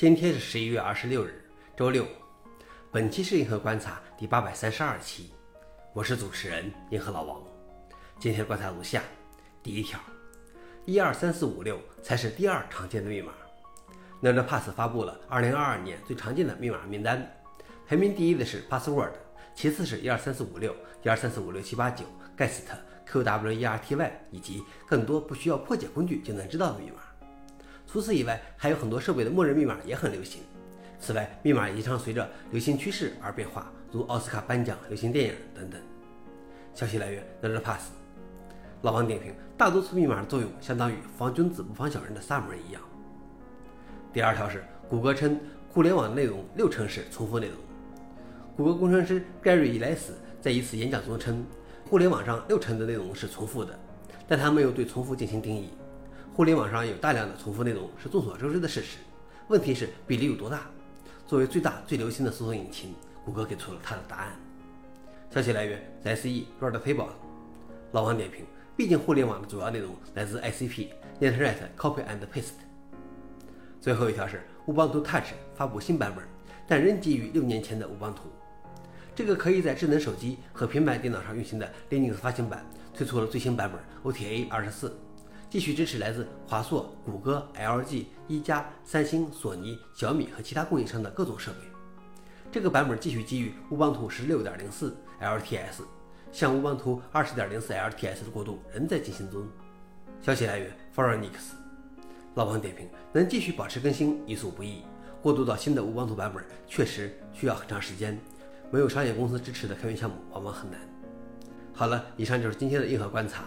今天是十一月二十六日，周六。本期是银河观察第八百三十二期，我是主持人银河老王。今天观察如下：第一条，一二三四五六才是第二常见的密码。NerdPass 发布了二零二二年最常见的密码名单，排名第一的是 Password，其次是一二三四五六、一二三四五六七八九、Guest、QWERTY 以及更多不需要破解工具就能知道的密码。除此以外，还有很多设备的默认密码也很流行。此外，密码也常随着流行趋势而变化，如奥斯卡颁奖、流行电影等等。消息来源：NerdPass。老王点评：大多数密码的作用相当于防君子不防小人的萨姆一样。第二条是，谷歌称互联网内容六成是重复内容。谷歌工程师盖瑞·伊莱斯在一次演讲中称，互联网上六成的内容是重复的，但他没有对重复进行定义。互联网上有大量的重复内容是众所周知的事实，问题是比例有多大？作为最大最流行的搜索引擎，谷歌给出了它的答案。消息来源：SE Red Table。老王点评：毕竟互联网的主要内容来自 ICP（Internet Copy and Paste）。最后一条是，Ubuntu Touch 发布新版本，但仍基于六年前的 Ubuntu。这个可以在智能手机和平板电脑上运行的 Linux 发行版推出了最新版本 OTA 二十四。继续支持来自华硕、谷歌、LG、一加、三星、索尼、小米和其他供应商的各种设备。这个版本继续基于乌邦图十六点零四 LTS，向乌邦图二十点零四 LTS 的过渡仍在进行中。消息来源 f o r e n i x 老王点评：能继续保持更新已属不易，过渡到新的乌邦图版本确实需要很长时间。没有商业公司支持的开源项目往往很难。好了，以上就是今天的硬核观察。